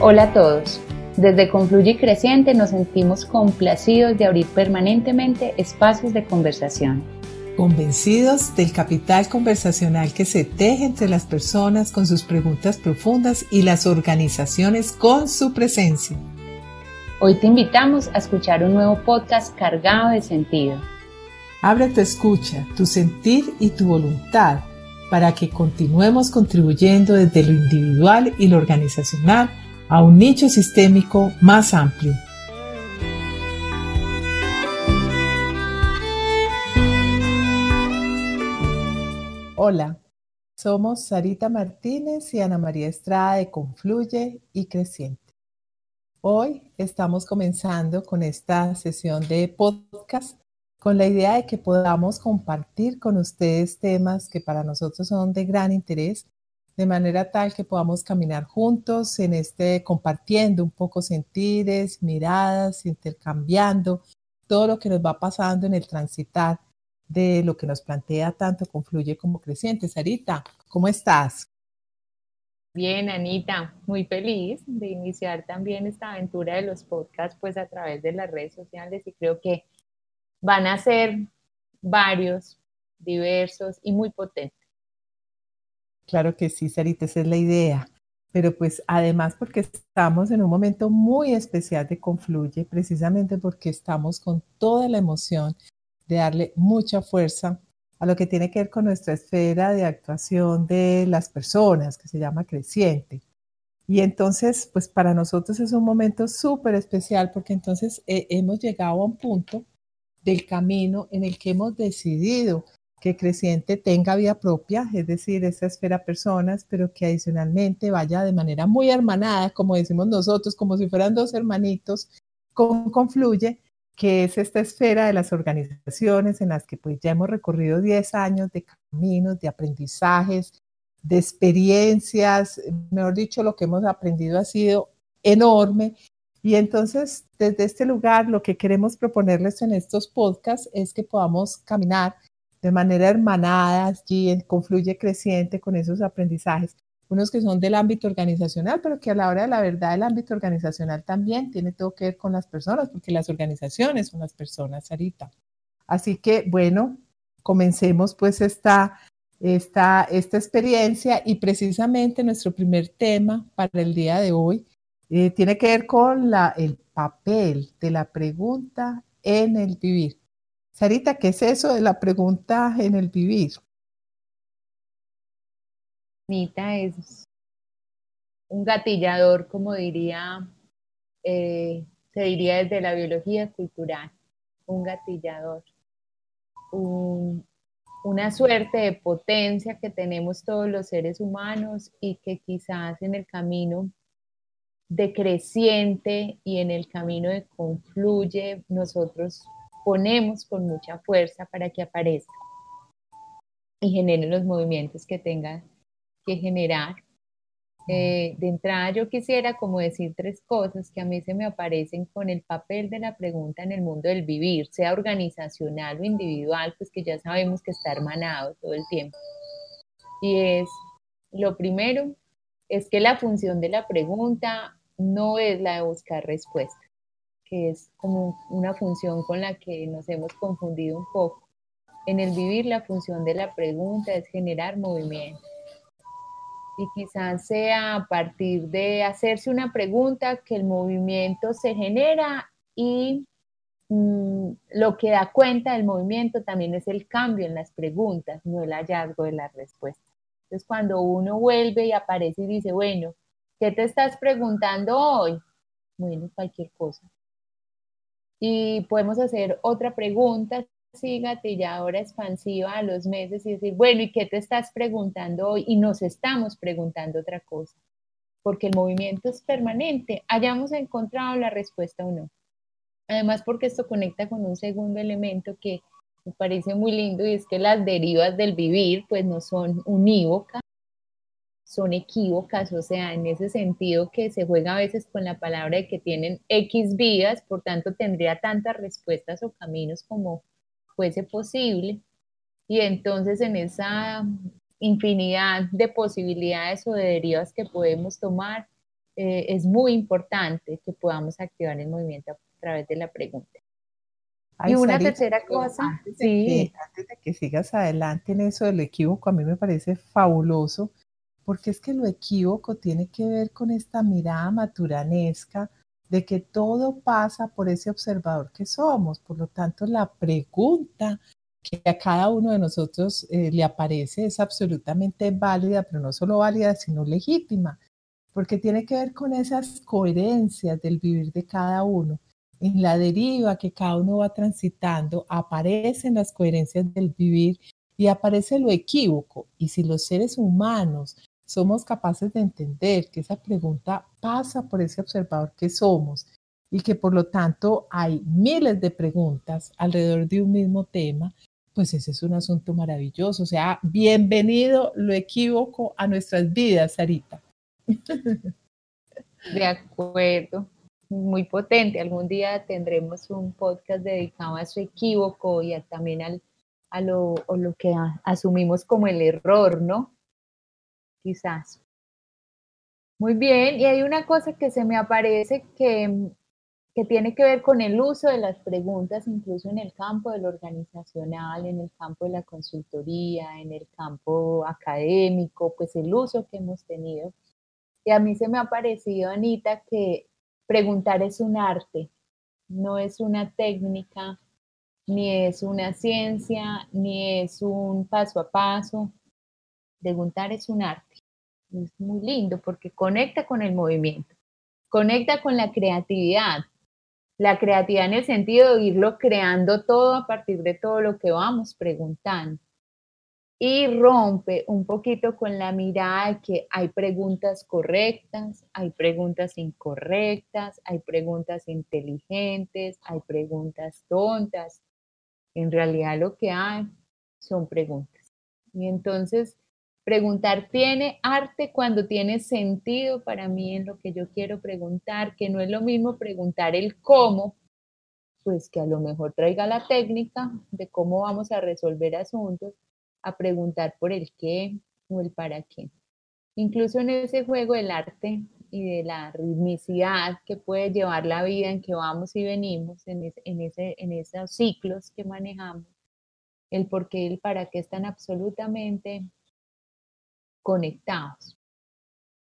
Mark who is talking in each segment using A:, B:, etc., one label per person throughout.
A: Hola a todos. Desde Confluye Creciente nos sentimos complacidos de abrir permanentemente espacios de conversación.
B: Convencidos del capital conversacional que se teje entre las personas con sus preguntas profundas y las organizaciones con su presencia.
A: Hoy te invitamos a escuchar un nuevo podcast cargado de sentido.
B: Abre tu escucha, tu sentir y tu voluntad para que continuemos contribuyendo desde lo individual y lo organizacional a un nicho sistémico más amplio. Hola, somos Sarita Martínez y Ana María Estrada de Confluye y Creciente. Hoy estamos comenzando con esta sesión de podcast con la idea de que podamos compartir con ustedes temas que para nosotros son de gran interés de manera tal que podamos caminar juntos en este compartiendo un poco sentires, miradas, intercambiando todo lo que nos va pasando en el transitar de lo que nos plantea tanto Confluye como Creciente. Sarita, ¿cómo estás?
A: Bien, Anita, muy feliz de iniciar también esta aventura de los podcasts pues a través de las redes sociales y creo que van a ser varios, diversos y muy potentes.
B: Claro que sí, Sarita, esa es la idea. Pero pues además porque estamos en un momento muy especial de Confluye, precisamente porque estamos con toda la emoción de darle mucha fuerza a lo que tiene que ver con nuestra esfera de actuación de las personas, que se llama creciente. Y entonces, pues para nosotros es un momento súper especial porque entonces eh, hemos llegado a un punto del camino en el que hemos decidido que Creciente tenga vida propia, es decir, esa esfera personas, pero que adicionalmente vaya de manera muy hermanada, como decimos nosotros, como si fueran dos hermanitos, con Confluye, que es esta esfera de las organizaciones en las que pues ya hemos recorrido 10 años de caminos, de aprendizajes, de experiencias, mejor dicho, lo que hemos aprendido ha sido enorme. Y entonces, desde este lugar, lo que queremos proponerles en estos podcasts es que podamos caminar de manera hermanada, allí confluye creciente con esos aprendizajes, unos que son del ámbito organizacional, pero que a la hora de la verdad el ámbito organizacional también tiene todo que ver con las personas, porque las organizaciones son las personas, Sarita. Así que, bueno, comencemos pues esta, esta, esta experiencia y precisamente nuestro primer tema para el día de hoy eh, tiene que ver con la, el papel de la pregunta en el vivir. Sarita, ¿qué es eso de la pregunta en el vivir?
A: Anita es un gatillador, como diría, eh, se diría desde la biología cultural, un gatillador, una suerte de potencia que tenemos todos los seres humanos y que quizás en el camino decreciente y en el camino de confluye nosotros ponemos con mucha fuerza para que aparezca y genere los movimientos que tenga que generar. Eh, de entrada yo quisiera como decir tres cosas que a mí se me aparecen con el papel de la pregunta en el mundo del vivir, sea organizacional o individual, pues que ya sabemos que está hermanado todo el tiempo. Y es, lo primero, es que la función de la pregunta no es la de buscar respuesta que es como una función con la que nos hemos confundido un poco. En el vivir la función de la pregunta es generar movimiento. Y quizás sea a partir de hacerse una pregunta que el movimiento se genera y mm, lo que da cuenta del movimiento también es el cambio en las preguntas, no el hallazgo de la respuesta. Entonces cuando uno vuelve y aparece y dice, bueno, ¿qué te estás preguntando hoy? Bueno, cualquier cosa. Y podemos hacer otra pregunta, sí, gatilladora expansiva a los meses y decir, bueno, ¿y qué te estás preguntando hoy? Y nos estamos preguntando otra cosa, porque el movimiento es permanente, hayamos encontrado la respuesta o no. Además, porque esto conecta con un segundo elemento que me parece muy lindo y es que las derivas del vivir pues no son unívocas, son equívocas, o sea, en ese sentido que se juega a veces con la palabra de que tienen X vías, por tanto tendría tantas respuestas o caminos como fuese posible. Y entonces en esa infinidad de posibilidades o de derivas que podemos tomar, eh, es muy importante que podamos activar el movimiento a través de la pregunta. y una tercera cosa,
B: sí. antes de que sigas adelante en eso del equívoco, a mí me parece fabuloso, porque es que lo equívoco tiene que ver con esta mirada maturanesca de que todo pasa por ese observador que somos. Por lo tanto, la pregunta que a cada uno de nosotros eh, le aparece es absolutamente válida, pero no solo válida, sino legítima, porque tiene que ver con esas coherencias del vivir de cada uno. En la deriva que cada uno va transitando, aparecen las coherencias del vivir y aparece lo equívoco. Y si los seres humanos somos capaces de entender que esa pregunta pasa por ese observador que somos y que por lo tanto hay miles de preguntas alrededor de un mismo tema, pues ese es un asunto maravilloso. O sea, bienvenido lo equívoco a nuestras vidas, Sarita.
A: De acuerdo, muy potente. Algún día tendremos un podcast dedicado a su equívoco y también al, a lo, lo que asumimos como el error, ¿no? Quizás. Muy bien, y hay una cosa que se me aparece que, que tiene que ver con el uso de las preguntas, incluso en el campo del organizacional, en el campo de la consultoría, en el campo académico, pues el uso que hemos tenido. Y a mí se me ha parecido, Anita, que preguntar es un arte, no es una técnica, ni es una ciencia, ni es un paso a paso. Preguntar es un arte es muy lindo porque conecta con el movimiento, conecta con la creatividad. La creatividad en el sentido de irlo creando todo a partir de todo lo que vamos preguntando. Y rompe un poquito con la mirada de que hay preguntas correctas, hay preguntas incorrectas, hay preguntas inteligentes, hay preguntas tontas. En realidad lo que hay son preguntas. Y entonces Preguntar tiene arte cuando tiene sentido para mí en lo que yo quiero preguntar, que no es lo mismo preguntar el cómo, pues que a lo mejor traiga la técnica de cómo vamos a resolver asuntos, a preguntar por el qué o el para qué. Incluso en ese juego del arte y de la ritmicidad que puede llevar la vida en que vamos y venimos, en, en, ese, en esos ciclos que manejamos, el por qué y el para qué están absolutamente conectados.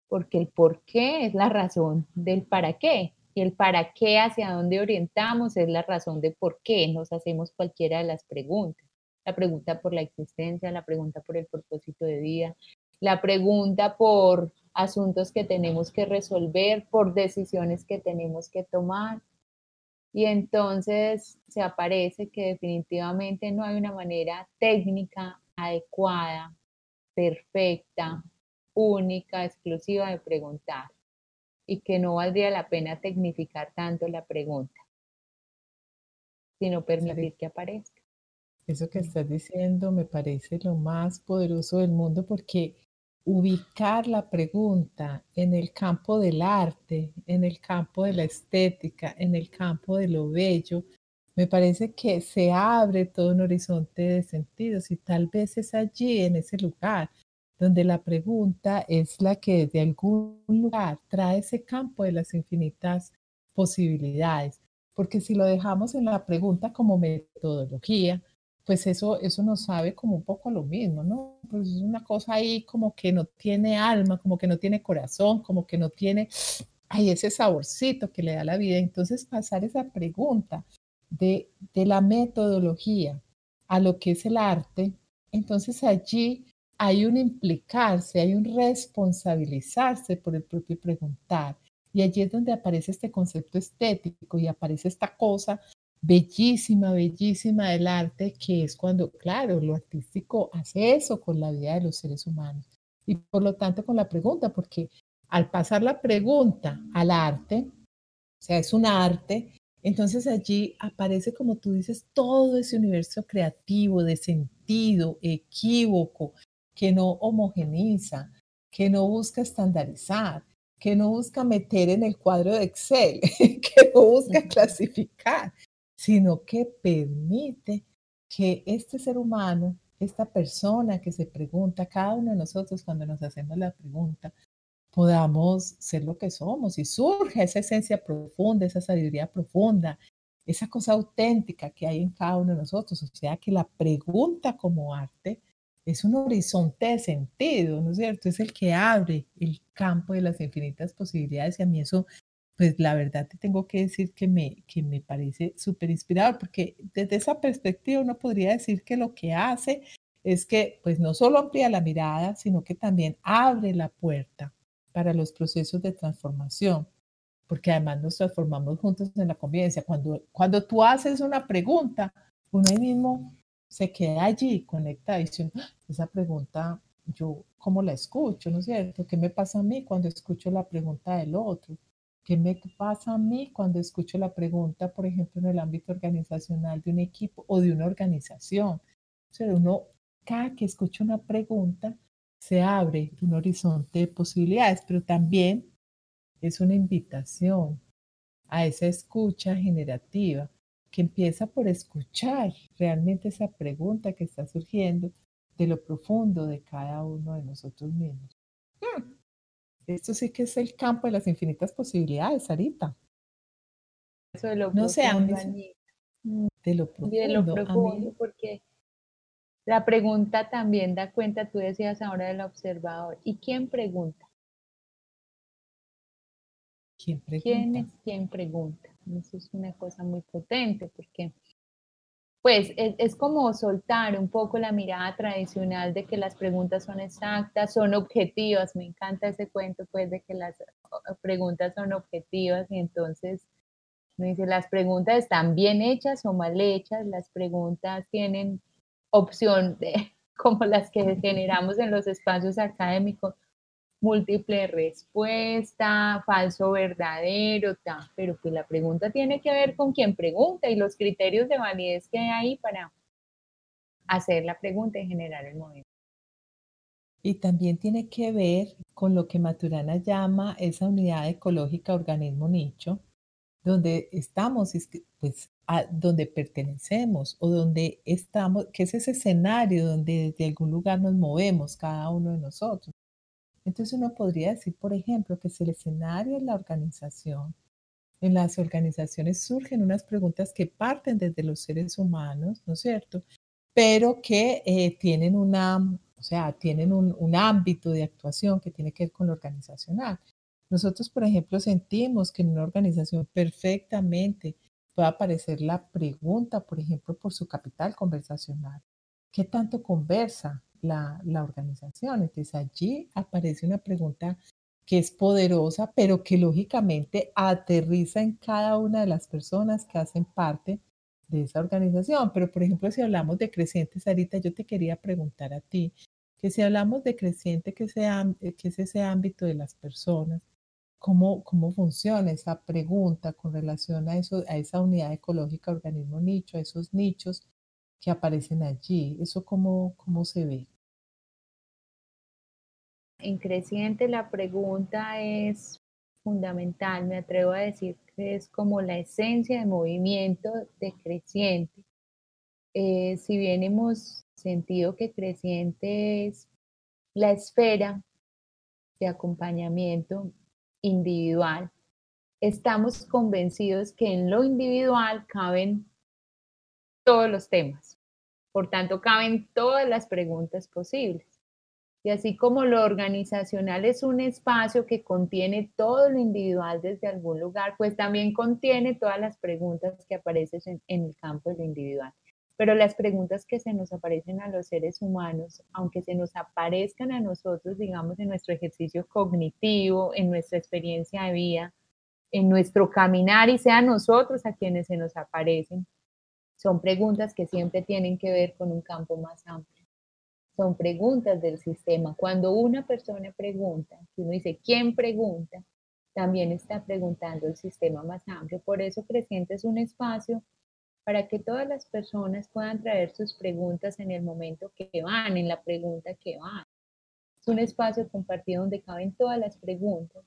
A: Porque el por qué es la razón del para qué. Y el para qué, hacia dónde orientamos, es la razón de por qué nos hacemos cualquiera de las preguntas. La pregunta por la existencia, la pregunta por el propósito de vida, la pregunta por asuntos que tenemos que resolver, por decisiones que tenemos que tomar. Y entonces se aparece que definitivamente no hay una manera técnica adecuada perfecta, única, exclusiva de preguntar y que no valdría la pena tecnificar tanto la pregunta, sino permitir que aparezca.
B: Eso que estás diciendo me parece lo más poderoso del mundo porque ubicar la pregunta en el campo del arte, en el campo de la estética, en el campo de lo bello, me parece que se abre todo un horizonte de sentidos y tal vez es allí, en ese lugar, donde la pregunta es la que de algún lugar trae ese campo de las infinitas posibilidades. Porque si lo dejamos en la pregunta como metodología, pues eso, eso nos sabe como un poco lo mismo, ¿no? Pues es una cosa ahí como que no tiene alma, como que no tiene corazón, como que no tiene, ay, ese saborcito que le da la vida. Entonces pasar esa pregunta de, la metodología a lo que es el arte, entonces allí hay un implicarse, hay un responsabilizarse por el propio preguntar. Y allí es donde aparece este concepto estético y aparece esta cosa bellísima, bellísima del arte, que es cuando, claro, lo artístico hace eso con la vida de los seres humanos. Y por lo tanto con la pregunta, porque al pasar la pregunta al arte, o sea, es un arte, entonces allí aparece, como tú dices, todo ese universo creativo, de sentido, equívoco, que no homogeniza, que no busca estandarizar, que no busca meter en el cuadro de Excel, que no busca clasificar, sino que permite que este ser humano esta persona que se pregunta, cada uno de nosotros cuando nos hacemos la pregunta, podamos ser lo que somos y surge esa esencia profunda, esa sabiduría profunda, esa cosa auténtica que hay en cada uno de nosotros. O sea, que la pregunta como arte es un horizonte de sentido, ¿no es cierto? Es el que abre el campo de las infinitas posibilidades y a mí eso, pues la verdad te tengo que decir que me, que me parece súper inspirador, porque desde esa perspectiva uno podría decir que lo que hace es que pues no solo amplía la mirada, sino que también abre la puerta para los procesos de transformación porque además nos transformamos juntos en la convivencia. Cuando, cuando tú haces una pregunta, uno mismo se queda allí, conecta dice, ah, esa pregunta, yo cómo la escucho, ¿no es cierto? ¿Qué me pasa a mí cuando escucho la pregunta del otro? ¿Qué me pasa a mí cuando escucho la pregunta, por ejemplo, en el ámbito organizacional de un equipo o de una organización? O sea, uno, cada que escucha una pregunta, se abre un horizonte de posibilidades, pero también es una invitación a esa escucha generativa que empieza por escuchar realmente esa pregunta que está surgiendo de lo profundo de cada uno de nosotros mismos. Hmm. Esto sí que es el campo de las infinitas posibilidades, Sarita.
A: Eso de lo
B: no
A: mm, de lo profundo. De lo profundo, porque la pregunta también da cuenta, tú decías ahora del observador. ¿Y quién pregunta?
B: ¿Quién pregunta?
A: ¿Quién es quien pregunta? Eso es una cosa muy potente porque pues es, como soltar un poco la mirada tradicional de que las preguntas son exactas, son objetivas. Me encanta ese cuento, pues, de que las preguntas son objetivas y entonces me dice, las preguntas están bien hechas o mal hechas, las preguntas tienen opción de, como las que generamos en los espacios académicos, múltiple respuesta, falso verdadero, pero pues la pregunta tiene que ver con quien pregunta y los criterios de validez que hay ahí para hacer la pregunta y generar el movimiento.
B: Y también tiene que ver con lo que Maturana llama esa unidad ecológica organismo nicho, donde estamos, pues, a donde pertenecemos o donde estamos, que es ese escenario donde desde algún lugar nos movemos cada uno de nosotros. Entonces uno podría decir, por ejemplo, que si el escenario es la organización, en las organizaciones surgen unas preguntas que parten desde los seres humanos, ¿no es cierto? Pero que eh, tienen una, o sea, tienen un, un, ámbito de actuación que tiene que ver con lo organizacional. Nosotros, por ejemplo, sentimos que en una organización perfectamente puede aparecer la pregunta, por ejemplo, por su capital conversacional. ¿Qué tanto conversa? la, organización. Entonces allí aparece una pregunta que es poderosa, pero que lógicamente aterriza en cada una de las personas que hacen parte de esa organización. Pero, por ejemplo, si hablamos de creciente, Sarita, yo te quería preguntar a ti, que si hablamos de creciente, que, sea, que es ese ámbito de las personas, ¿cómo, cómo funciona esa pregunta con relación a, eso, a esa unidad ecológica, organismo nicho, a esos nichos que aparecen allí? ¿Eso cómo, cómo se ve?
A: En creciente la pregunta es fundamental, me atrevo a decir que es como la esencia de movimiento de creciente. Eh, si bien hemos sentido que creciente es la esfera de acompañamiento individual, estamos convencidos que en lo individual caben todos los temas. Por tanto, caben todas las preguntas posibles. Y así como lo organizacional es un espacio que contiene todo lo individual desde algún lugar, pues también contiene todas las preguntas que aparecen en, el campo de lo individual. Pero las preguntas que se nos aparecen a los seres humanos, aunque se nos aparezcan a nosotros, digamos, en nuestro ejercicio cognitivo, en nuestra experiencia de vida, en nuestro caminar y sean nosotros a quienes se nos aparecen, son preguntas que siempre tienen que ver con un campo más amplio. Son preguntas del sistema. Cuando una persona pregunta, si uno dice, ¿quién pregunta? También está preguntando el sistema más amplio. Por eso Creciente es un espacio para que todas las personas puedan traer sus preguntas en el momento que van, en la pregunta que van. Es un espacio compartido donde caben todas las preguntas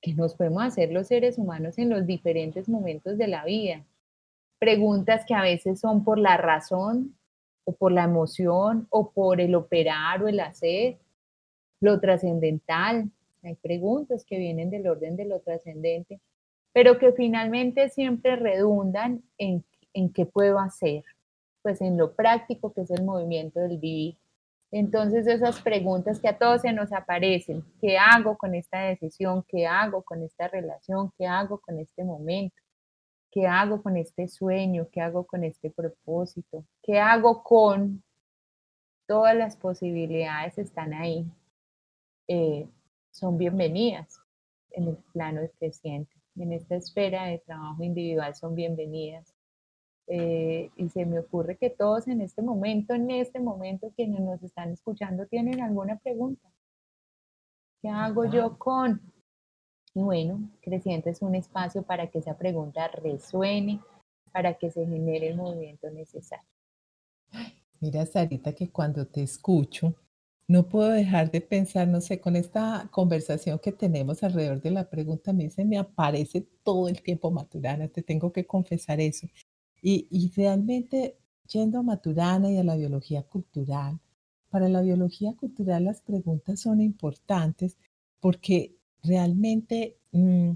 A: que nos podemos hacer los seres humanos en los diferentes momentos de la vida preguntas que a veces son por la razón o por la emoción, o por el operar o el hacer, lo trascendental. Hay preguntas que vienen del orden de lo trascendente, pero que finalmente siempre redundan en, en qué puedo hacer, pues en lo práctico que es el movimiento del vivir. Entonces esas preguntas que a todos se nos aparecen, ¿qué hago con esta decisión? ¿Qué hago con esta relación? ¿Qué hago con este momento? ¿Qué hago con este sueño? ¿Qué hago con este propósito? ¿Qué hago con todas las posibilidades están ahí? Eh, son bienvenidas en el plano creciente. En esta esfera de trabajo individual son bienvenidas. Eh, y se me ocurre que todos en este momento, en este momento, quienes nos están escuchando, tienen alguna pregunta. ¿Qué hago yo con? Y bueno, Creciente es un espacio para que esa pregunta resuene, para que se genere el movimiento necesario.
B: Mira, Sarita, que cuando te escucho, no puedo dejar de pensar, no sé, con esta conversación que tenemos alrededor de la pregunta, a mí se me aparece todo el tiempo Maturana, te tengo que confesar eso. Y, realmente, yendo a Maturana y a la biología cultural, para la biología cultural las preguntas son importantes porque realmente mm,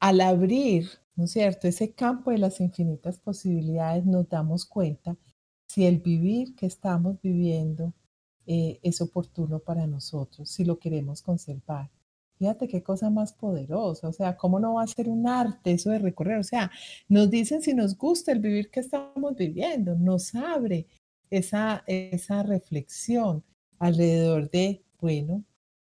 B: al abrir, ¿no es cierto?, ese campo de las infinitas posibilidades nos damos cuenta si el vivir que estamos viviendo eh, es oportuno para nosotros, si lo queremos conservar. Fíjate qué cosa más poderosa, o sea, ¿cómo no va a ser un arte eso de recorrer? O sea, nos dicen si nos gusta el vivir que estamos viviendo, nos abre esa, esa reflexión alrededor de, bueno,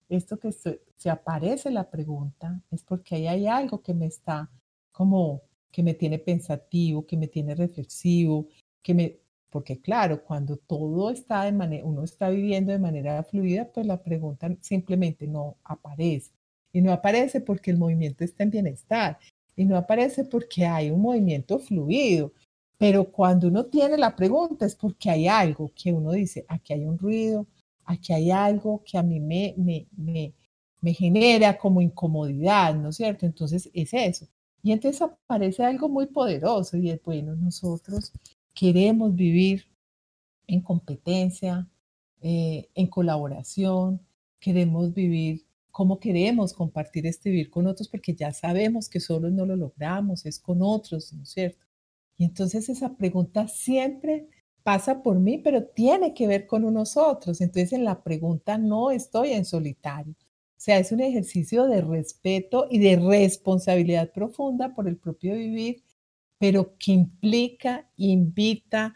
B: esto que se aparece la pregunta es porque ahí hay algo que me está como, que me tiene pensativo, que me tiene reflexivo, que me, porque claro, cuando todo está de manera, uno está viviendo de manera fluida, pues la pregunta simplemente no aparece. Y no aparece porque el movimiento está en bienestar. Y no aparece porque hay un movimiento fluido. Pero cuando uno tiene la pregunta es porque hay algo que uno dice, aquí hay un ruido, aquí hay algo que a mí me, me, me, me genera como incomodidad, ¿no es cierto? Entonces es eso. Y entonces aparece algo muy poderoso y es, bueno, nosotros queremos vivir en competencia, eh, en colaboración, queremos vivir cómo queremos compartir este vivir con otros, porque ya sabemos que solos no lo logramos, es con otros, ¿no es cierto? Y entonces esa pregunta siempre pasa por mí, pero tiene que ver con nosotros. Entonces en la pregunta no estoy en solitario. O sea, es un ejercicio de respeto y de responsabilidad profunda por el propio vivir, pero que implica, invita,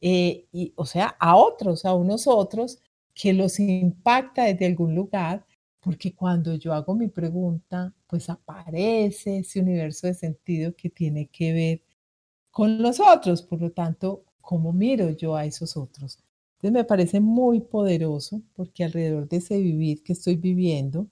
B: eh, o sea, a otros, a unos otros, que los impacta desde algún lugar porque cuando yo hago mi pregunta, pues aparece ese universo de sentido que tiene que ver con los otros, por lo tanto, ¿cómo miro yo a esos otros? Entonces me parece muy poderoso porque alrededor de ese vivir que estoy viviendo,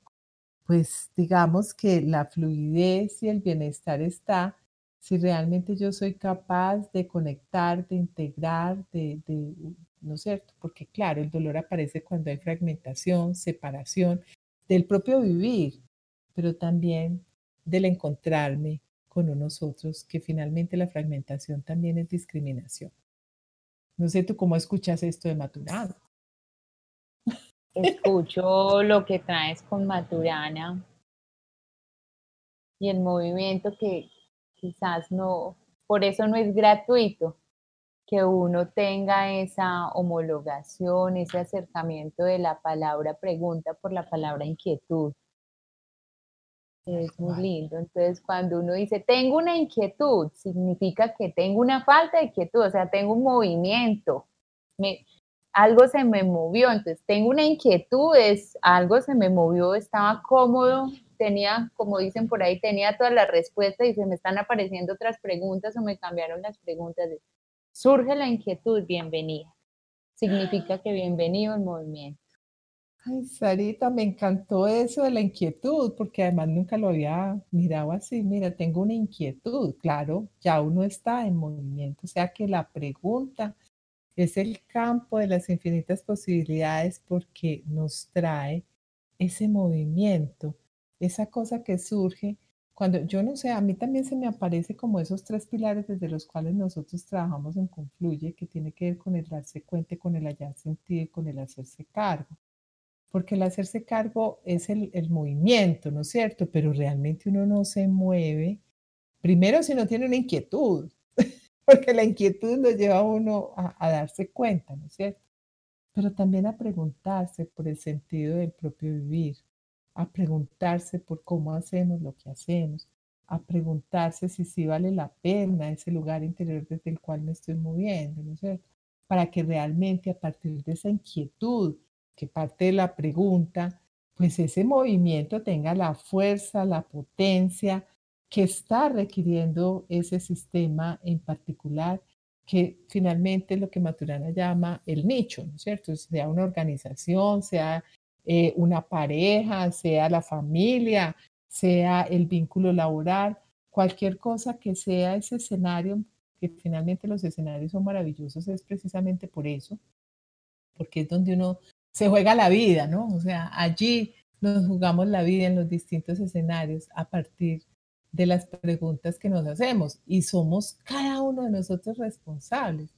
B: pues digamos que la fluidez y el bienestar está si realmente yo soy capaz de conectar, de integrar, de, de ¿no es cierto? Porque claro, el dolor aparece cuando hay fragmentación, separación, del propio vivir, pero también del encontrarme con unos otros, que finalmente la fragmentación también es discriminación. No sé tú cómo escuchas esto de Maturana.
A: Escucho lo que traes con Maturana y el movimiento que quizás no, por eso no es gratuito, que uno tenga esa homologación, ese acercamiento de la palabra pregunta por la palabra inquietud. Es muy lindo. Entonces, cuando uno dice, tengo una inquietud, significa que tengo una falta de inquietud, o sea, tengo un movimiento, me, algo se me movió, entonces tengo una inquietud, es, algo se me movió, estaba cómodo, tenía, como dicen por ahí, tenía todas las respuestas y se me están apareciendo otras preguntas o me cambiaron las preguntas. Surge la inquietud, bienvenida. Significa que bienvenido al movimiento.
B: Ay, Sarita, me encantó eso de la inquietud, porque además nunca lo había mirado así. Mira, tengo una inquietud, claro, ya uno está en movimiento, o sea que la pregunta es el campo de las infinitas posibilidades porque nos trae ese movimiento, esa cosa que surge cuando yo no sé, a mí también se me aparece como esos tres pilares desde los cuales nosotros trabajamos en Confluye, que tiene que ver con el darse cuenta, con el hallar sentido y con el hacerse cargo. Porque el hacerse cargo es el, el movimiento, ¿no es cierto? Pero realmente uno no se mueve, primero si no tiene una inquietud, porque la inquietud lo lleva a uno a, a darse cuenta, ¿no es cierto? Pero también a preguntarse por el sentido del propio vivir a preguntarse por cómo hacemos lo que hacemos, a preguntarse si sí vale la pena ese lugar interior desde el cual me estoy moviendo, ¿no es cierto? Para que realmente a partir de esa inquietud que parte de la pregunta, pues ese movimiento tenga la fuerza, la potencia que está requiriendo ese sistema en particular, que finalmente es lo que Maturana llama el nicho, ¿no es cierto? Sea una organización, sea eh, una pareja, sea la familia, sea el vínculo laboral, cualquier cosa que sea ese escenario, que finalmente los escenarios son maravillosos, es precisamente por eso, porque es donde uno se juega la vida, ¿no? O sea, allí nos jugamos la vida en los distintos escenarios a partir de las preguntas que nos hacemos y somos cada uno de nosotros responsables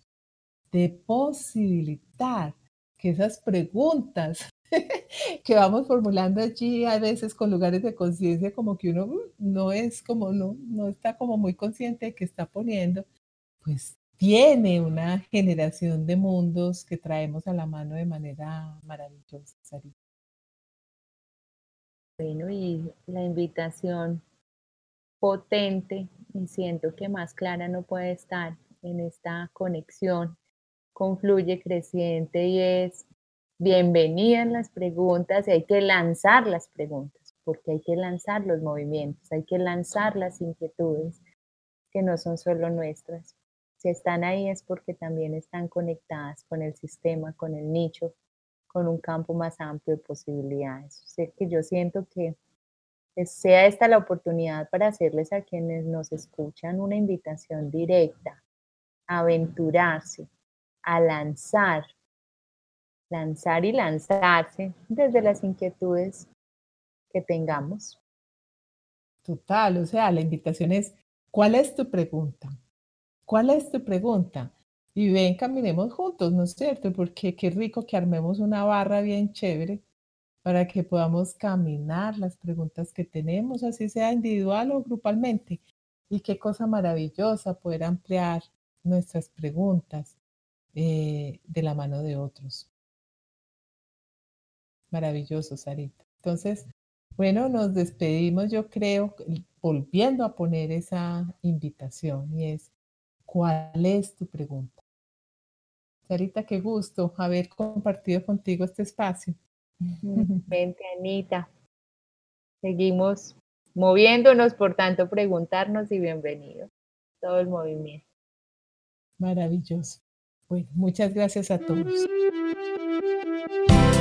B: de posibilitar que esas preguntas que vamos formulando allí a veces con lugares de conciencia como que uno mm, no es como, no, no está como muy consciente de que está poniendo, pues tiene una generación de mundos que traemos a la mano de manera maravillosa.
A: Bueno, y la invitación potente, y siento que más clara no puede estar en esta conexión, confluye creciente y es bienvenidas las preguntas y hay que lanzar las preguntas, porque hay que lanzar los movimientos, hay que lanzar las inquietudes que no son solo nuestras. Si están ahí es porque también están conectadas con el sistema, con el nicho, con un campo más amplio de posibilidades. Que yo siento que sea esta la oportunidad para hacerles a quienes nos escuchan una invitación directa a aventurarse, a lanzar lanzar y lanzarse desde las inquietudes que tengamos.
B: Total, o sea, la invitación es, ¿cuál es tu pregunta? ¿Cuál es tu pregunta? Y ven, caminemos juntos, ¿no es cierto? Porque qué rico que armemos una barra bien chévere para que podamos caminar las preguntas que tenemos, así sea individual o grupalmente. Y qué cosa maravillosa poder ampliar nuestras preguntas eh, de la mano de otros. Maravilloso, Sarita. Entonces, bueno, nos despedimos, yo creo, volviendo a poner esa invitación y es, ¿cuál es tu pregunta? Sarita, qué gusto haber compartido contigo este espacio.
A: Vente, Anita. Seguimos moviéndonos, por tanto, preguntarnos y bienvenido. Todo el movimiento.
B: Maravilloso. Bueno, muchas gracias a todos.